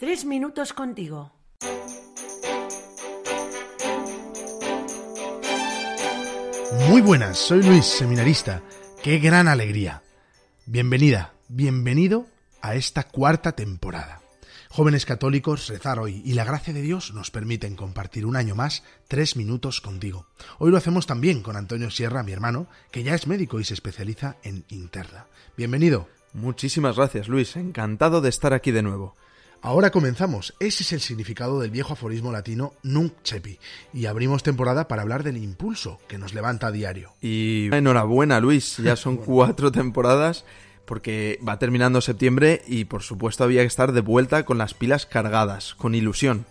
Tres minutos contigo. Muy buenas, soy Luis, seminarista. Qué gran alegría. Bienvenida, bienvenido a esta cuarta temporada. Jóvenes católicos, rezar hoy y la gracia de Dios nos permiten compartir un año más tres minutos contigo. Hoy lo hacemos también con Antonio Sierra, mi hermano, que ya es médico y se especializa en interna. Bienvenido. Muchísimas gracias, Luis. Encantado de estar aquí de nuevo. Ahora comenzamos. Ese es el significado del viejo aforismo latino nunc cepi. Y abrimos temporada para hablar del impulso que nos levanta a diario. Y enhorabuena, Luis. Ya son cuatro temporadas porque va terminando septiembre y por supuesto había que estar de vuelta con las pilas cargadas, con ilusión.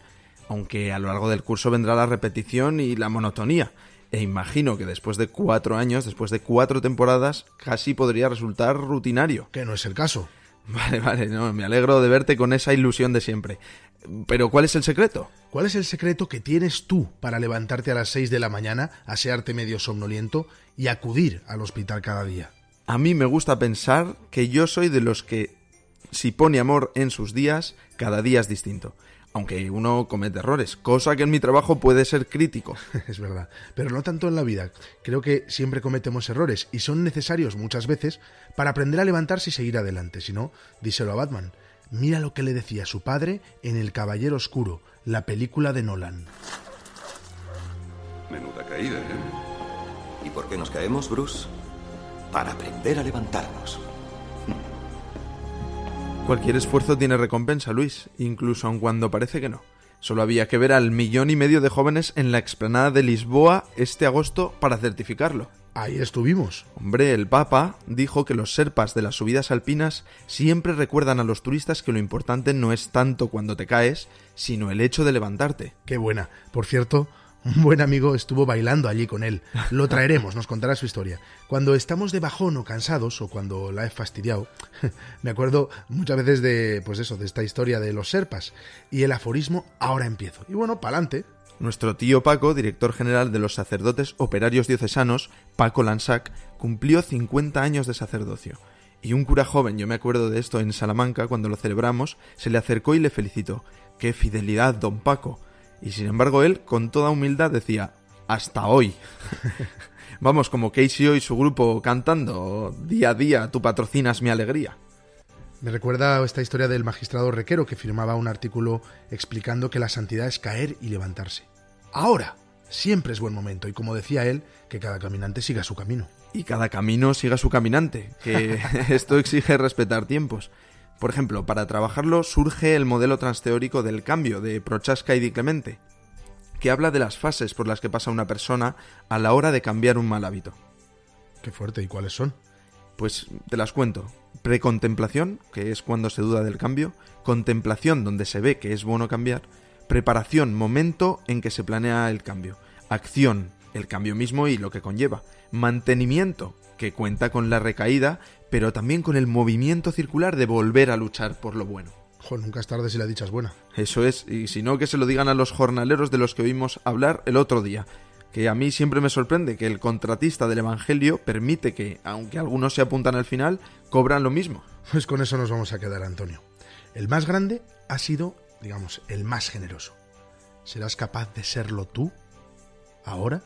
Aunque a lo largo del curso vendrá la repetición y la monotonía. E imagino que después de cuatro años, después de cuatro temporadas, casi podría resultar rutinario. Que no es el caso. Vale, vale, no, me alegro de verte con esa ilusión de siempre. Pero ¿cuál es el secreto? ¿Cuál es el secreto que tienes tú para levantarte a las 6 de la mañana, asearte medio somnoliento y acudir al hospital cada día? A mí me gusta pensar que yo soy de los que, si pone amor en sus días, cada día es distinto. Aunque uno comete errores, cosa que en mi trabajo puede ser crítico. es verdad, pero no tanto en la vida. Creo que siempre cometemos errores y son necesarios muchas veces para aprender a levantarse y seguir adelante. Si no, díselo a Batman. Mira lo que le decía su padre en El Caballero Oscuro, la película de Nolan. Menuda caída, ¿eh? ¿Y por qué nos caemos, Bruce? para aprender a levantarnos. Cualquier esfuerzo tiene recompensa, Luis, incluso aun cuando parece que no. Solo había que ver al millón y medio de jóvenes en la explanada de Lisboa este agosto para certificarlo. Ahí estuvimos. Hombre, el Papa dijo que los serpas de las subidas alpinas siempre recuerdan a los turistas que lo importante no es tanto cuando te caes, sino el hecho de levantarte. Qué buena. Por cierto, un buen amigo estuvo bailando allí con él. Lo traeremos, nos contará su historia. Cuando estamos de bajón o cansados, o cuando la he fastidiado, me acuerdo muchas veces de, pues eso, de esta historia de los serpas y el aforismo ahora empiezo. Y bueno, pa'lante. Nuestro tío Paco, director general de los sacerdotes operarios diocesanos, Paco Lansac, cumplió 50 años de sacerdocio. Y un cura joven, yo me acuerdo de esto en Salamanca, cuando lo celebramos, se le acercó y le felicitó. ¡Qué fidelidad, don Paco! Y sin embargo él, con toda humildad, decía, hasta hoy. Vamos, como Casey y su grupo cantando, día a día tú patrocinas mi alegría. Me recuerda esta historia del magistrado Requero que firmaba un artículo explicando que la santidad es caer y levantarse. Ahora, siempre es buen momento y como decía él, que cada caminante siga su camino. Y cada camino siga su caminante, que esto exige respetar tiempos. Por ejemplo, para trabajarlo surge el modelo transteórico del cambio de Prochaska y Di Clemente, que habla de las fases por las que pasa una persona a la hora de cambiar un mal hábito. Qué fuerte, ¿y cuáles son? Pues te las cuento. Precontemplación, que es cuando se duda del cambio, contemplación, donde se ve que es bueno cambiar, preparación, momento en que se planea el cambio, acción, el cambio mismo y lo que conlleva, mantenimiento, que cuenta con la recaída, pero también con el movimiento circular de volver a luchar por lo bueno. Joder, nunca es tarde si la dicha es buena. Eso es, y si no, que se lo digan a los jornaleros de los que oímos hablar el otro día. Que a mí siempre me sorprende que el contratista del Evangelio permite que, aunque algunos se apuntan al final, cobran lo mismo. Pues con eso nos vamos a quedar, Antonio. El más grande ha sido, digamos, el más generoso. ¿Serás capaz de serlo tú? ¿Ahora?